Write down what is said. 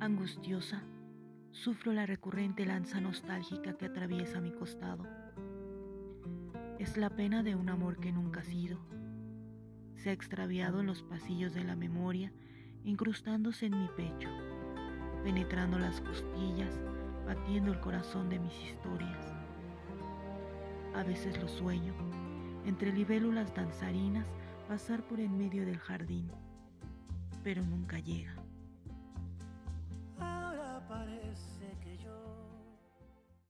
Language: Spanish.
Angustiosa, sufro la recurrente lanza nostálgica que atraviesa mi costado. Es la pena de un amor que nunca ha sido. Se ha extraviado en los pasillos de la memoria, incrustándose en mi pecho, penetrando las costillas, batiendo el corazón de mis historias. A veces lo sueño, entre libélulas danzarinas, pasar por en medio del jardín, pero nunca llega.